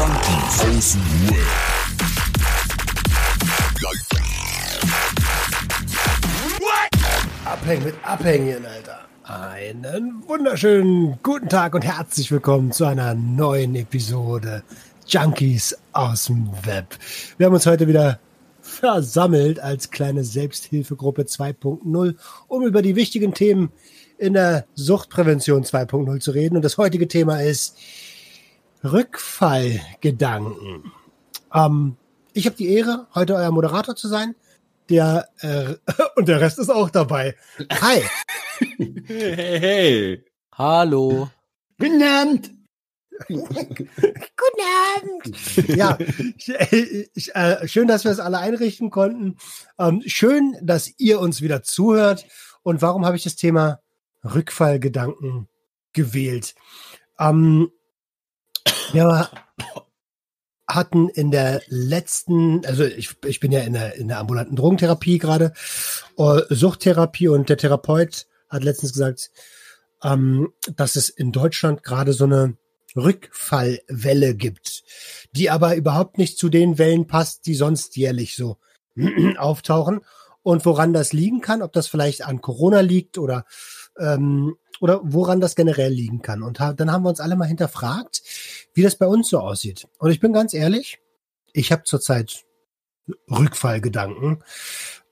Junkies aus dem Web. Abhängen mit Abhängen, Alter. Einen wunderschönen guten Tag und herzlich willkommen zu einer neuen Episode Junkies aus dem Web. Wir haben uns heute wieder versammelt als kleine Selbsthilfegruppe 2.0, um über die wichtigen Themen in der Suchtprävention 2.0 zu reden. Und das heutige Thema ist Rückfallgedanken. Ähm, ich habe die Ehre, heute euer Moderator zu sein. Der äh, und der Rest ist auch dabei. Hi. Hey, hey. Hallo. Guten Abend. Guten Abend. Ja, ich, ich, äh, schön, dass wir es alle einrichten konnten. Ähm, schön, dass ihr uns wieder zuhört. Und warum habe ich das Thema Rückfallgedanken gewählt? Ähm, wir hatten in der letzten, also ich, ich bin ja in der, in der ambulanten Drogentherapie gerade, äh, Suchttherapie und der Therapeut hat letztens gesagt, ähm, dass es in Deutschland gerade so eine Rückfallwelle gibt, die aber überhaupt nicht zu den Wellen passt, die sonst jährlich so auftauchen. Und woran das liegen kann, ob das vielleicht an Corona liegt oder ähm, oder woran das generell liegen kann. Und ha dann haben wir uns alle mal hinterfragt, wie das bei uns so aussieht. Und ich bin ganz ehrlich, ich habe zurzeit Rückfallgedanken,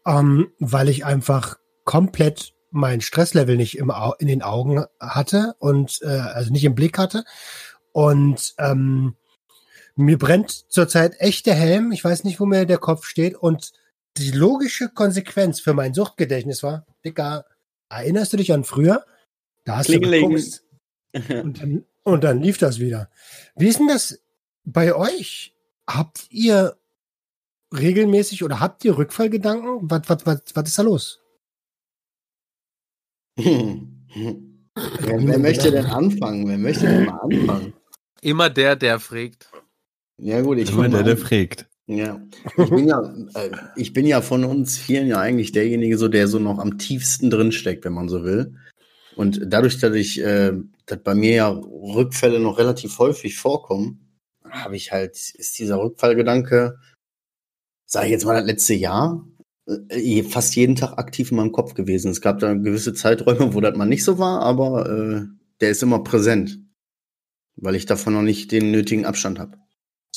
ähm, weil ich einfach komplett mein Stresslevel nicht im Au in den Augen hatte und äh, also nicht im Blick hatte. Und ähm, mir brennt zurzeit echt der Helm. Ich weiß nicht, wo mir der Kopf steht. Und die logische Konsequenz für mein Suchtgedächtnis war, Digga, erinnerst du dich an früher? Da hast du geguckt und dann, und dann lief das wieder. Wie ist denn das bei euch? Habt ihr regelmäßig oder habt ihr Rückfallgedanken? Was, was, was, was ist da los? wer, wer möchte denn anfangen? Wer möchte denn mal anfangen? Immer der, der fragt. Ja gut, ich Immer der, der fragt. Ja, ich bin ja, äh, ich bin ja von uns vielen ja eigentlich derjenige, so der so noch am tiefsten drin steckt, wenn man so will. Und dadurch, dass ich, äh, dass bei mir ja Rückfälle noch relativ häufig vorkommen, habe ich halt, ist dieser Rückfallgedanke, sage ich jetzt mal das letzte Jahr, äh, fast jeden Tag aktiv in meinem Kopf gewesen. Es gab da gewisse Zeiträume, wo das mal nicht so war, aber äh, der ist immer präsent, weil ich davon noch nicht den nötigen Abstand habe.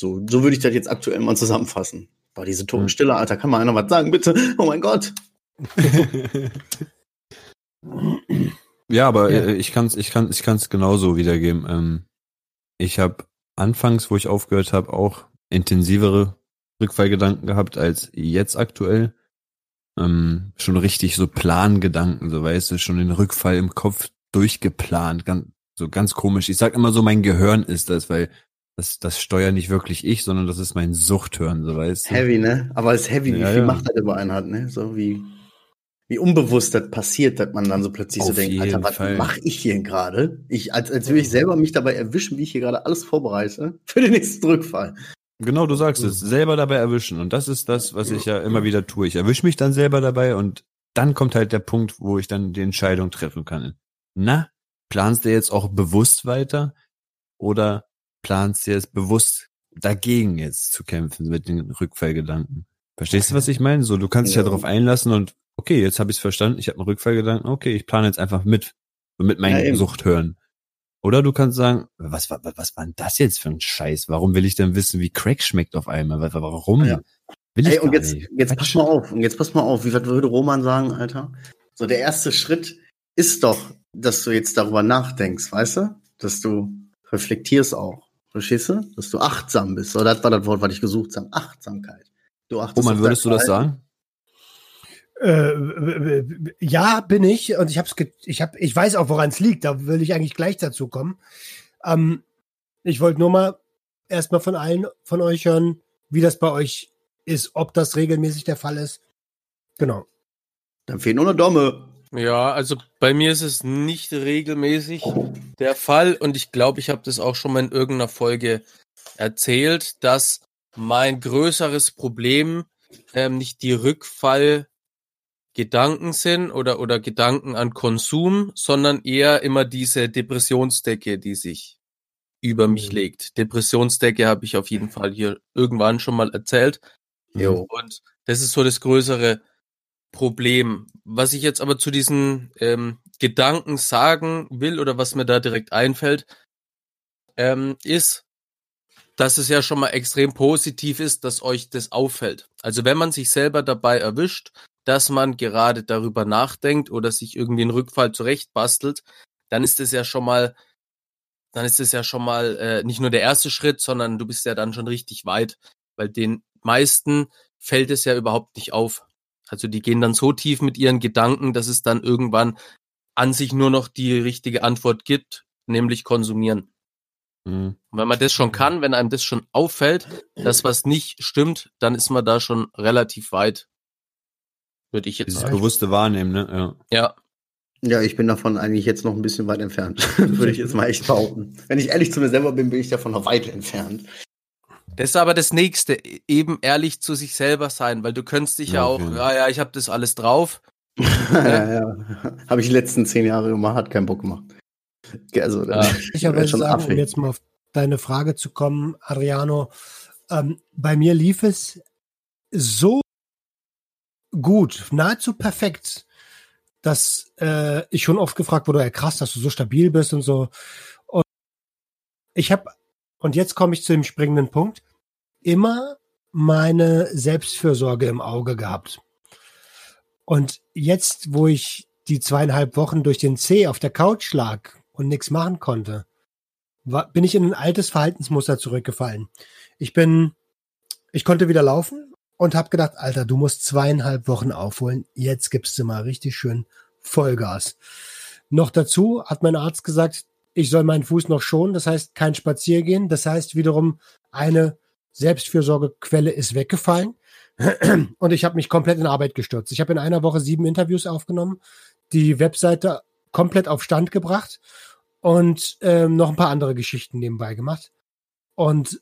So, so würde ich das jetzt aktuell mal zusammenfassen. Boah, diese Totenstille, Alter, kann mal einer was sagen, bitte? Oh mein Gott. Ja, aber Ja. äh, ich kann es ich kann, ich kann's genauso wiedergeben. Ähm, ich habe anfangs, wo ich aufgehört habe, auch intensivere Rückfallgedanken gehabt als jetzt aktuell. Ähm, schon richtig so Plangedanken, so weißt du, schon den Rückfall im Kopf durchgeplant, ganz, so ganz komisch. Ich sag immer so, mein Gehirn ist das, weil das, das steuert nicht wirklich ich, sondern das ist mein Suchthören, so weißt du. Heavy, ne? Aber es ist heavy, wie Ja, viel ja. Macht das über einen hat, ne? So wie, wie unbewusst das passiert, dass man dann so plötzlich so Auf denkt, Alter, was mache ich hier gerade? Ich, als, als würde ich selber mich dabei erwischen, wie ich hier gerade alles vorbereite für den nächsten Rückfall. Genau, du sagst es, selber dabei erwischen. Und das ist das, was ich ja immer wieder tue. Ich erwische mich dann selber dabei und dann kommt halt der Punkt, wo ich dann die Entscheidung treffen kann. Na, planst du jetzt auch bewusst weiter oder planst du jetzt bewusst dagegen jetzt zu kämpfen mit den Rückfallgedanken? Verstehst du, was ich meine? So, du kannst dich ja Ja. darauf einlassen und okay, jetzt habe ich es verstanden, ich habe einen Rückfallgedanken, okay, ich plane jetzt einfach mit, mit meinem Ja, eben. Suchthören. Oder du kannst sagen, was, was, was war denn das jetzt für ein Scheiß? Warum will ich denn wissen, wie Crack schmeckt auf einmal? Warum? Ja. Will ich Ey, und jetzt, nicht. jetzt pass mal auf, und jetzt pass mal auf, wie würde Roman sagen, Alter? So, der erste Schritt ist doch, dass du jetzt darüber nachdenkst, weißt du? Dass du reflektierst auch. Verstehst du? Dass du achtsam bist. So, das war das Wort, was ich gesucht habe. Achtsamkeit. Du achtest Roman, würdest du das sagen? Äh, ja, bin ich und ich hab's ich hab ich weiß auch, woran es liegt. Da will ich eigentlich gleich dazu kommen. Ähm, ich wollte nur mal erstmal von allen von euch hören, wie das bei euch ist, ob das regelmäßig der Fall ist. Genau. Dann fehlt nur eine Domme. Ja, also bei mir ist es nicht regelmäßig der Fall und ich glaube, ich habe das auch schon mal in irgendeiner Folge erzählt, dass mein größeres Problem ähm, nicht die Rückfallgedanken sind oder, oder Gedanken an Konsum, sondern eher immer diese Depressionsdecke, die sich über mich Mhm. legt. Depressionsdecke habe ich auf jeden Fall hier irgendwann schon mal erzählt. Jo. Und das ist so das größere Problem. Was ich jetzt aber zu diesen ähm, Gedanken sagen will oder was mir da direkt einfällt, ähm, ist, dass es ja schon mal extrem positiv ist, dass euch das auffällt. Also wenn man sich selber dabei erwischt, dass man gerade darüber nachdenkt oder sich irgendwie einen Rückfall zurechtbastelt, dann ist es ja schon mal, dann ist es ja schon mal äh, nicht nur der erste Schritt, sondern du bist ja dann schon richtig weit, weil den meisten fällt es ja überhaupt nicht auf. Also die gehen dann so tief mit ihren Gedanken, dass es dann irgendwann an sich nur noch die richtige Antwort gibt, nämlich konsumieren. Mhm. Und wenn man das schon kann, wenn einem das schon auffällt, dass was nicht stimmt, dann ist man da schon relativ weit. Würde ich jetzt Dieses sagen. bewusste Wahrnehmen, ne? Ja. Ja. Ja, ich bin davon eigentlich jetzt noch ein bisschen weit entfernt, würde ich jetzt mal echt behaupten. Wenn ich ehrlich zu mir selber bin, bin ich davon noch weit entfernt. Das ist aber das Nächste, eben ehrlich zu sich selber sein, weil du könntest dich ja, Ja, auch, okay. ja, ja, ich habe das alles drauf. ja, ja. Habe ich die letzten zehn Jahre gemacht, hat keinen Bock gemacht. Also, Ja. Ich aber schon sagen, um affig. jetzt mal auf deine Frage zu kommen, Ariano, ähm, bei mir lief es so gut, nahezu perfekt, dass äh, ich schon oft gefragt wurde, ja, krass, dass du so stabil bist und so. Und ich habe, und jetzt komme ich zu dem springenden Punkt, immer meine Selbstfürsorge im Auge gehabt. Und jetzt, wo ich die zweieinhalb Wochen durch den C auf der Couch lag und nichts machen konnte, war, bin ich in ein altes Verhaltensmuster zurückgefallen. Ich bin, ich konnte wieder laufen und habe gedacht, Alter, du musst zweieinhalb Wochen aufholen. Jetzt gibst du mal richtig schön Vollgas. Noch dazu hat mein Arzt gesagt, ich soll meinen Fuß noch schonen. Das heißt, kein Spaziergehen. Das heißt wiederum, eine Selbstfürsorgequelle ist weggefallen. Und ich habe mich komplett in Arbeit gestürzt. Ich habe in einer Woche sieben Interviews aufgenommen, die Webseite komplett auf Stand gebracht und ähm, noch ein paar andere Geschichten nebenbei gemacht. Und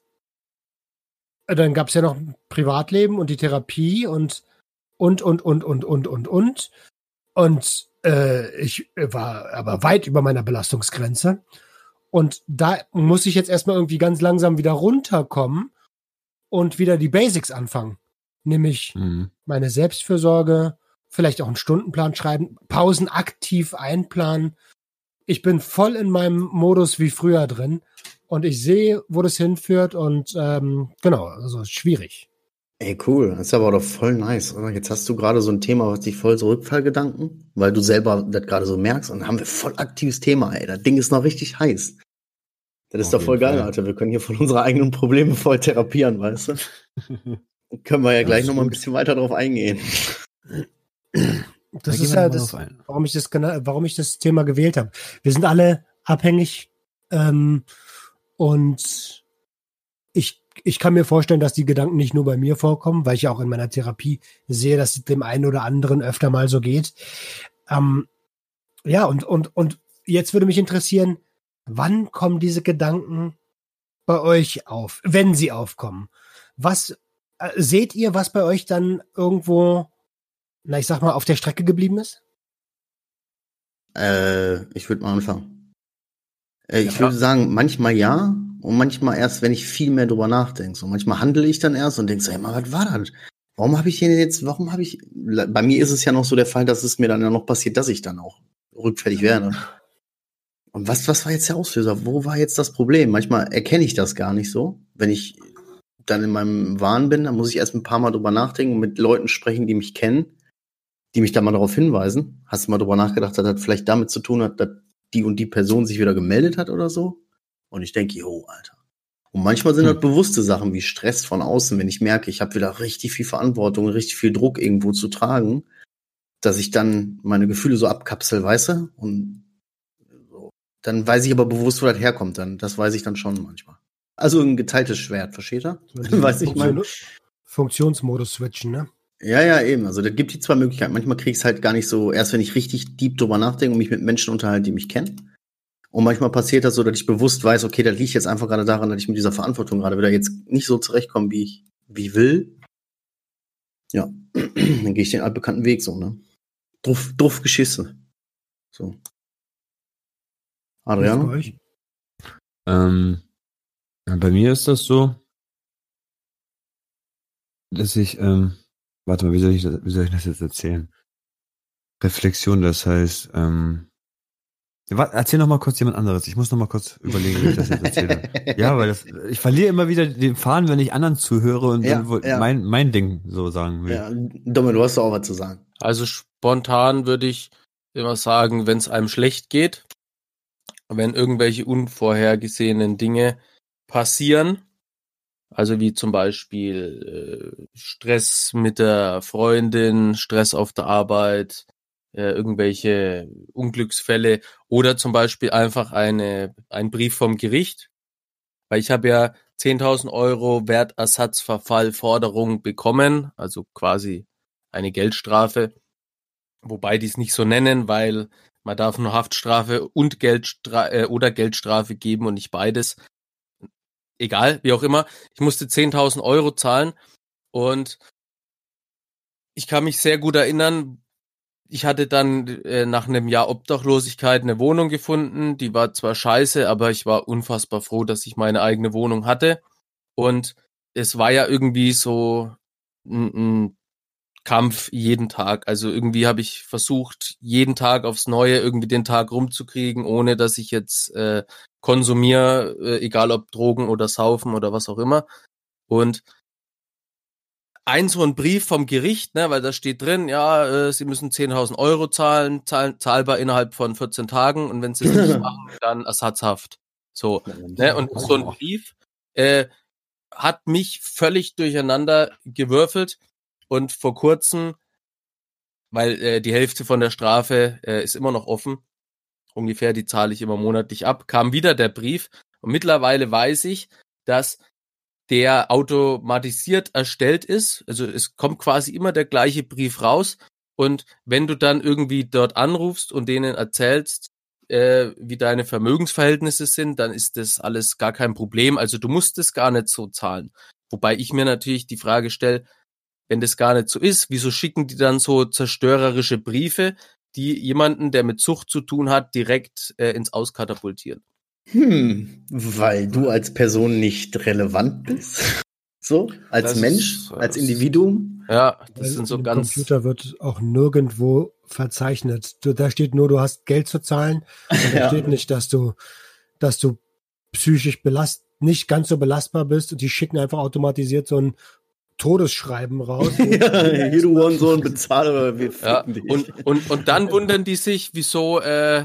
dann gab es ja noch Privatleben und die Therapie und und und und und und und und und äh, ich war aber weit über meiner Belastungsgrenze und da muss ich jetzt erstmal irgendwie ganz langsam wieder runterkommen und wieder die Basics anfangen, nämlich Mhm. meine Selbstfürsorge, vielleicht auch einen Stundenplan schreiben, Pausen aktiv einplanen. Ich bin voll in meinem Modus wie früher drin und ich sehe, wo das hinführt und ähm, genau, also schwierig. Ey, cool. Das ist aber doch voll nice, oder? Jetzt hast du gerade so ein Thema, was dich voll so Rückfallgedanken, weil du selber das gerade so merkst und dann haben wir voll aktives Thema, ey. Das Ding ist noch richtig heiß. Das ist Auf doch voll geil, Fall. Alter. Wir können hier von unseren eigenen Problemen voll therapieren, weißt du? Können wir ja gleich noch mal ein bisschen weiter drauf eingehen. Das Da ist ja das, ein. warum ich das warum ich das Thema gewählt habe. Wir sind alle abhängig ähm, und ich ich kann mir vorstellen, dass die Gedanken nicht nur bei mir vorkommen, weil ich ja auch in meiner Therapie sehe, dass es dem einen oder anderen öfter mal so geht. Ähm, ja und und und jetzt würde mich interessieren, wann kommen diese Gedanken bei euch auf, wenn sie aufkommen? Was äh, seht ihr, was bei euch dann irgendwo na, ich sag mal, auf der Strecke geblieben ist? Äh, ich würde mal anfangen. Äh, ich Ja. würde sagen, manchmal ja und manchmal erst, wenn ich viel mehr drüber nachdenke. So manchmal handle ich dann erst und denke so, ey, mal, was war das? Warum habe ich hier jetzt, warum habe ich, bei mir ist es ja noch so der Fall, dass es mir dann ja noch passiert, dass ich dann auch rückfällig werde. Und was, was war jetzt der Auslöser? Wo war jetzt das Problem? Manchmal erkenne ich das gar nicht so. Wenn ich dann in meinem Wahn bin, dann muss ich erst ein paar Mal drüber nachdenken und mit Leuten sprechen, die mich kennen, die mich da mal darauf hinweisen. Hast du mal drüber nachgedacht, dass das vielleicht damit zu tun hat, dass die und die Person sich wieder gemeldet hat oder so? Und ich denke, jo, Alter. Und manchmal sind Hm. das bewusste Sachen wie Stress von außen, wenn ich merke, ich habe wieder richtig viel Verantwortung, richtig viel Druck irgendwo zu tragen, dass ich dann meine Gefühle so abkapsel, weißt du? Und dann weiß ich aber bewusst, wo das herkommt. Dann, das weiß ich dann schon manchmal. Also ein geteiltes Schwert, versteht er? Weiß ich mein. Funktionsmodus switchen, ne? Ja, ja, eben. Also da gibt die zwei Möglichkeiten. Manchmal krieg ich es halt gar nicht so, erst wenn ich richtig deep drüber nachdenke und mich mit Menschen unterhalte, die mich kennen. Und manchmal passiert das so, dass ich bewusst weiß, okay, das liegt jetzt einfach gerade daran, dass ich mit dieser Verantwortung gerade wieder jetzt nicht so zurechtkomme, wie ich, wie will. Ja, dann gehe ich den altbekannten Weg so, ne? Druff, druff Geschisse. So. Wie ist bei Adrian? euch? Ähm, Bei mir ist das so, dass ich, ähm, warte mal, wie soll ich das, wie soll ich das jetzt erzählen? Reflexion, das heißt, ähm, warte, erzähl noch mal kurz jemand anderes. Ich muss noch mal kurz überlegen, wie ich das jetzt erzähle. ja, weil das, ich verliere immer wieder den Faden, wenn ich anderen zuhöre und Ja, dann ja. mein, mein Ding so sagen will. Ja, Domme, du hast doch auch was zu sagen. Also spontan würde ich immer sagen, wenn es einem schlecht geht, wenn irgendwelche unvorhergesehenen Dinge passieren, also wie zum Beispiel äh, Stress mit der Freundin, Stress auf der Arbeit, äh, irgendwelche Unglücksfälle oder zum Beispiel einfach eine, ein Brief vom Gericht, weil ich habe ja 10.000 Euro Wertersatzverfallforderung bekommen, also quasi eine Geldstrafe, wobei die es nicht so nennen, weil man darf nur Haftstrafe und Geldstra äh, oder Geldstrafe geben und nicht beides. Egal, wie auch immer. Ich musste 10.000 Euro zahlen und ich kann mich sehr gut erinnern, ich hatte dann äh, nach einem Jahr Obdachlosigkeit eine Wohnung gefunden. Die war zwar scheiße, aber ich war unfassbar froh, dass ich meine eigene Wohnung hatte. Und es war ja irgendwie so ein, ein Kampf jeden Tag. Also irgendwie habe ich versucht, jeden Tag aufs Neue irgendwie den Tag rumzukriegen, ohne dass ich jetzt äh, konsumiere, äh, egal ob Drogen oder Saufen oder was auch immer. Und ein so ein Brief vom Gericht, ne, weil da steht drin, ja, äh, sie müssen 10.000 Euro zahlen, zahl, zahlbar innerhalb von 14 Tagen und wenn sie es nicht machen, dann Ersatzhaft. So, ne, und so ein Brief äh, hat mich völlig durcheinander gewürfelt und vor kurzem, weil äh, die Hälfte von der Strafe äh, ist immer noch offen, ungefähr, die zahle ich immer monatlich ab, kam wieder der Brief und mittlerweile weiß ich, dass der automatisiert erstellt ist. Also es kommt quasi immer der gleiche Brief raus. Und wenn du dann irgendwie dort anrufst und denen erzählst, äh, wie deine Vermögensverhältnisse sind, dann ist das alles gar kein Problem. Also du musst es gar nicht so zahlen. Wobei ich mir natürlich die Frage stelle, wenn das gar nicht so ist, wieso schicken die dann so zerstörerische Briefe, die jemanden, der mit Zucht zu tun hat, direkt äh, ins Auskatapultieren? Hm, weil du als Person nicht relevant bist. So, als Das Mensch, ist- als das- Individuum. Ja, das Weil sind so ganz. Computer wird auch nirgendwo verzeichnet. Du, da steht nur, du hast Geld zu zahlen. Und da Ja. steht nicht, dass du, dass du psychisch belast, nicht ganz so belastbar bist. Und die schicken einfach automatisiert so ein Todesschreiben raus. ja, hier du Hurensohn, bezahle oder wir Ja, dich. und, und, und dann wundern die sich, wieso, äh,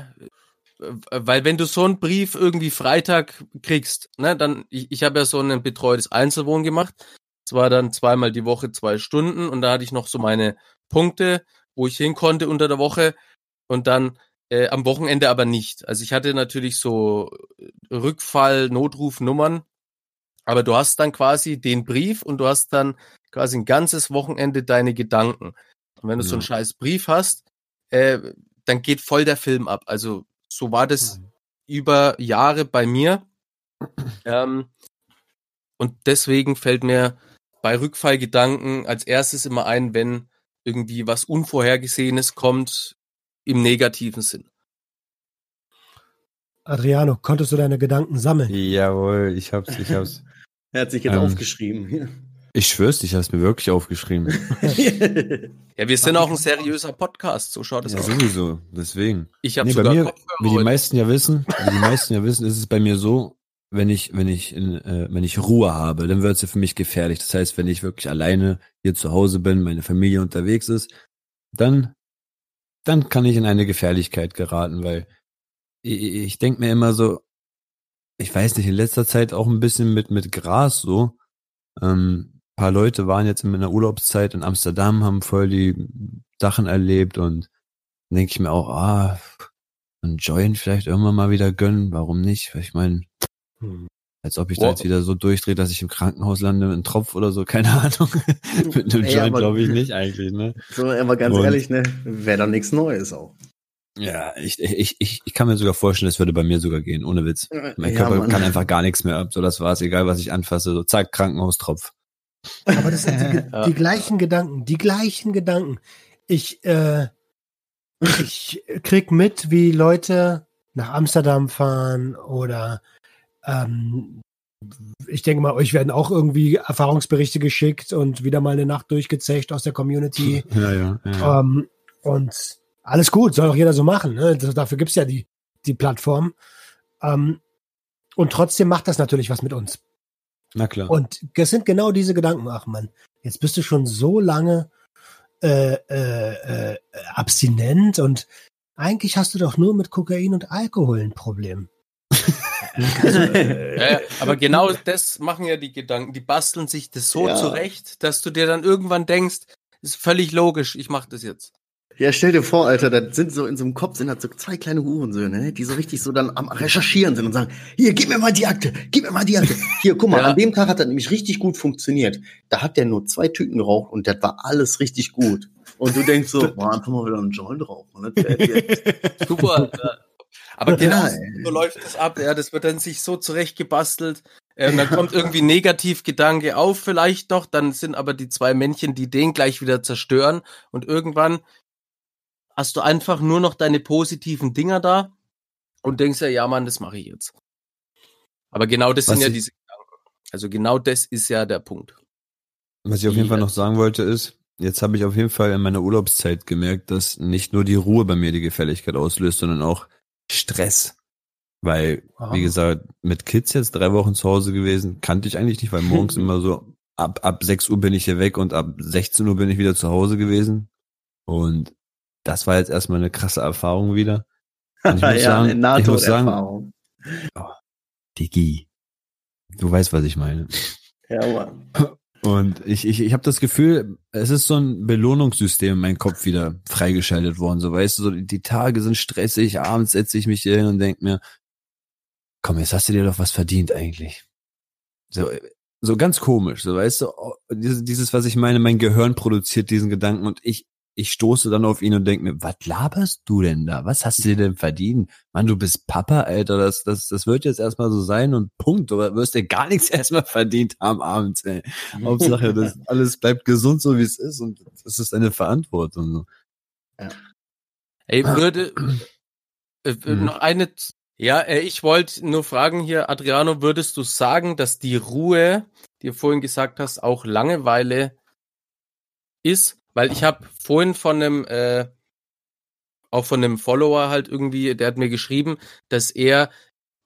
weil wenn du so einen Brief irgendwie Freitag kriegst, ne, dann, ich, ich habe ja so ein betreutes Einzelwohn gemacht. Es war dann zweimal die Woche zwei Stunden und da hatte ich noch so meine Punkte, wo ich hin konnte unter der Woche und dann äh, am Wochenende aber nicht. Also ich hatte natürlich so Rückfall, Notrufnummern, aber du hast dann quasi den Brief und du hast dann quasi ein ganzes Wochenende deine Gedanken. Und wenn du so einen Ja. scheiß Brief hast, äh, dann geht voll der Film ab. Also so war das über Jahre bei mir. Ähm, und deswegen fällt mir bei Rückfallgedanken als erstes immer ein, wenn irgendwie was Unvorhergesehenes kommt im negativen Sinn. Adriano, konntest du deine Gedanken sammeln? Jawohl, ich hab's, ich hab's. Er hat sich jetzt Ähm. aufgeschrieben. Ich schwör's, ich hab's mir wirklich aufgeschrieben. Ja, wir sind auch ein seriöser Podcast, so schaut es Ja, aus. sowieso, deswegen. Ich habe Nee, bei mir, Kopfhörer wie die heute. meisten ja wissen, wie die meisten ja wissen, ist es bei mir so, wenn ich, wenn ich, in, äh, wenn ich Ruhe habe, dann wird's ja für mich gefährlich. Das heißt, wenn ich wirklich alleine hier zu Hause bin, meine Familie unterwegs ist, dann, dann kann ich in eine Gefährlichkeit geraten, weil ich, ich denke mir immer so, ich weiß nicht, in letzter Zeit auch ein bisschen mit, mit Gras so. Ähm, paar Leute waren jetzt in meiner Urlaubszeit in Amsterdam, haben voll die Sachen erlebt und denke ich mir auch, ah, ein Joint vielleicht irgendwann mal wieder gönnen, warum nicht? Weil ich meine, Hm. als ob ich Wow. da jetzt wieder so durchdrehe, dass ich im Krankenhaus lande mit einem Tropf oder so, keine Ahnung. mit einem Ja, Joint glaube ich nicht eigentlich, ne? so, aber ganz Und- ehrlich, ne, wäre doch nichts Neues auch. Ja, ich, ich, ich, ich kann mir sogar vorstellen, es würde bei mir sogar gehen, ohne Witz. Mein Ja, Körper Mann. kann einfach gar nichts mehr ab. So, das war's, egal was ich anfasse. So, zack, Krankenhaustropf. Aber das sind die, die gleichen Gedanken, die gleichen Gedanken. Ich, äh, ich krieg mit, wie Leute nach Amsterdam fahren oder ähm, ich denke mal, euch werden auch irgendwie Erfahrungsberichte geschickt und wieder mal eine Nacht durchgezecht aus der Community. Ja, ja. ja. Ähm, und alles gut, soll auch jeder so machen. Ne? Das- Dafür gibt's ja die, die Plattform. Ähm, und trotzdem macht das natürlich was mit uns. Na klar. Und das sind genau diese Gedanken, ach man, jetzt bist du schon so lange äh, äh, äh, abstinent und eigentlich hast du doch nur mit Kokain und Alkohol ein Problem. Ja, ja, aber genau das machen ja die Gedanken. Die basteln sich das so Ja. zurecht, dass du dir dann irgendwann denkst, ist völlig logisch, ich mache das jetzt. Ja, stell dir vor, Alter, da sind so in so einem Kopf sind halt so zwei kleine Hurensöhne, ne, die so richtig so dann am Recherchieren sind und sagen, hier, gib mir mal die Akte, gib mir mal die Akte. Hier, guck mal, Ja. an dem Tag hat das nämlich richtig gut funktioniert. Da hat der nur zwei Tüten geraucht und das war alles richtig gut. Und du denkst so, boah, einfach mal wieder einen Joint rauchen. Ne? Super. ja. Aber genau Ja, ey. so läuft das ab. Ja, das wird dann sich so zurechtgebastelt. Äh, und dann kommt irgendwie Negativgedanke auf, vielleicht doch. Dann sind aber die zwei Männchen, die den gleich wieder zerstören. Und irgendwann hast du einfach nur noch deine positiven Dinger da und denkst ja, ja, Mann, das mache ich jetzt. Aber genau das Was sind ja diese Gedanken. Also genau das ist ja der Punkt. Was ich auf jeden Fall Ja. noch sagen wollte ist, jetzt habe ich auf jeden Fall in meiner Urlaubszeit gemerkt, dass nicht nur die Ruhe bei mir die Gefälligkeit auslöst, sondern auch Stress. Weil, Ah. wie gesagt, mit Kids jetzt drei Wochen zu Hause gewesen, kannte ich eigentlich nicht, weil morgens immer so ab, ab 6 Uhr bin ich hier weg und ab 16 Uhr bin ich wieder zu Hause gewesen. Und das war jetzt erstmal eine krasse Erfahrung wieder. Und ich muss ja, sagen, eine ich muss sagen, Nahtoderfahrung. Digi, du weißt, was ich meine. Ja, Mann. Und ich, ich, ich habe das Gefühl, es ist so ein Belohnungssystem in meinem Kopf wieder freigeschaltet worden. So weißt du, so die Tage sind stressig, abends setze ich mich hier hin und denk mir, komm, jetzt hast du dir doch was verdient eigentlich. So, so ganz komisch, so weißt du, oh, dieses, was ich meine, mein Gehirn produziert diesen Gedanken und ich, ich stoße dann auf ihn und denk mir, was laberst du denn da? Was hast du dir denn verdient? Mann, du bist Papa, Alter, das, das, das wird jetzt erstmal so sein und Punkt. Du wirst dir gar nichts erstmal verdient haben abends, ey. Hauptsache, das alles bleibt gesund, so wie es ist und das ist eine Verantwortung. So. Ey, würde äh, äh, Mhm. noch eine. Ja, äh, ich wollte nur fragen hier, Adriano, würdest du sagen, dass die Ruhe, die du vorhin gesagt hast, auch Langeweile ist? Weil ich habe vorhin von einem, äh, auch von einem Follower halt irgendwie, der hat mir geschrieben, dass er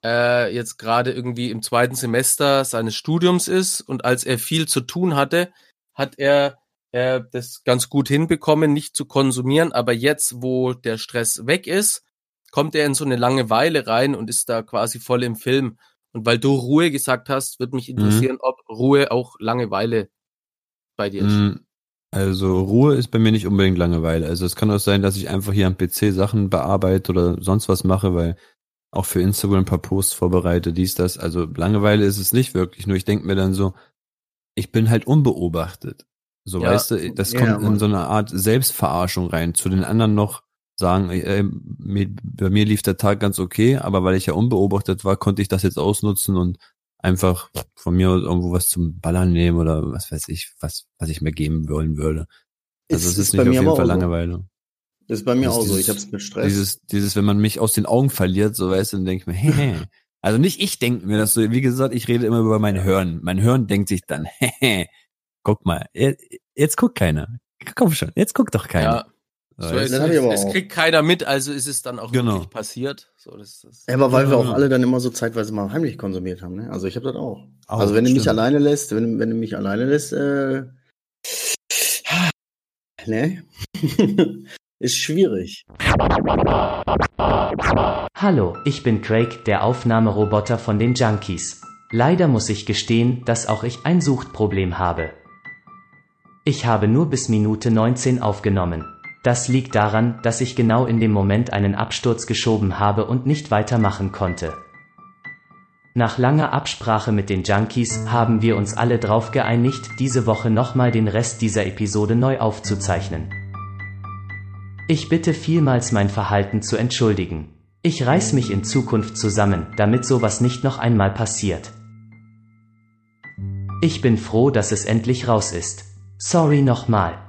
äh, jetzt gerade irgendwie im zweiten Semester seines Studiums ist und als er viel zu tun hatte, hat er äh, das ganz gut hinbekommen, nicht zu konsumieren, aber jetzt, wo der Stress weg ist, kommt er in so eine Langeweile rein und ist da quasi voll im Film. Und weil du Ruhe gesagt hast, würde mich interessieren, ob Ruhe auch Langeweile bei dir ist. Mm, Also Ruhe ist bei mir nicht unbedingt Langeweile. Also es kann auch sein, dass ich einfach hier am PC Sachen bearbeite oder sonst was mache, weil auch für Instagram ein paar Posts vorbereite, dies, das. Also Langeweile ist es nicht wirklich. Nur ich denke mir dann so, ich bin halt unbeobachtet. So Ja, weißt du, das ja, kommt in so eine Art Selbstverarschung rein. Zu den anderen noch sagen, äh, mir, bei mir lief der Tag ganz okay, aber weil ich ja unbeobachtet war, konnte ich das jetzt ausnutzen und einfach von mir aus irgendwo was zum Ballern nehmen oder was weiß ich, was, was ich mir geben wollen würde. Also es ist, nicht auf jeden Fall so. Langeweile. Das ist bei mir Das ist auch so. dieses- Ich hab's mit Stress. Dieses, dieses, wenn man mich aus den Augen verliert, so weißt du, dann denke ich mir, hey, also nicht ich denke mir das so, wie gesagt, ich rede immer über mein Hören. Mein Hören denkt sich dann, hey, guck mal, jetzt, jetzt guckt keiner. Komm schon, jetzt guckt doch keiner. Ja, So, es, das hab ich aber es auch. kriegt keiner mit, also ist es dann auch Genau. wirklich passiert. So, das, das, Ja, aber weil wir Ja, auch ja. alle dann immer so zeitweise mal heimlich konsumiert haben, ne? Also ich habe das auch. Auch, also wenn du mich alleine lässt, wenn, wenn du mich alleine lässt, äh, ne? ist schwierig. Hallo, ich bin Craig, der Aufnahmeroboter von den Junkies. Leider muss ich gestehen, dass auch ich ein Suchtproblem habe. Ich habe nur bis Minute 19 aufgenommen. Das liegt daran, dass ich genau in dem Moment einen Absturz geschoben habe und nicht weitermachen konnte. Nach langer Absprache mit den Junkies haben wir uns alle drauf geeinigt, diese Woche nochmal den Rest dieser Episode neu aufzuzeichnen. Ich bitte vielmals mein Verhalten zu entschuldigen. Ich reiß mich in Zukunft zusammen, damit sowas nicht noch einmal passiert. Ich bin froh, dass es endlich raus ist. Sorry nochmal.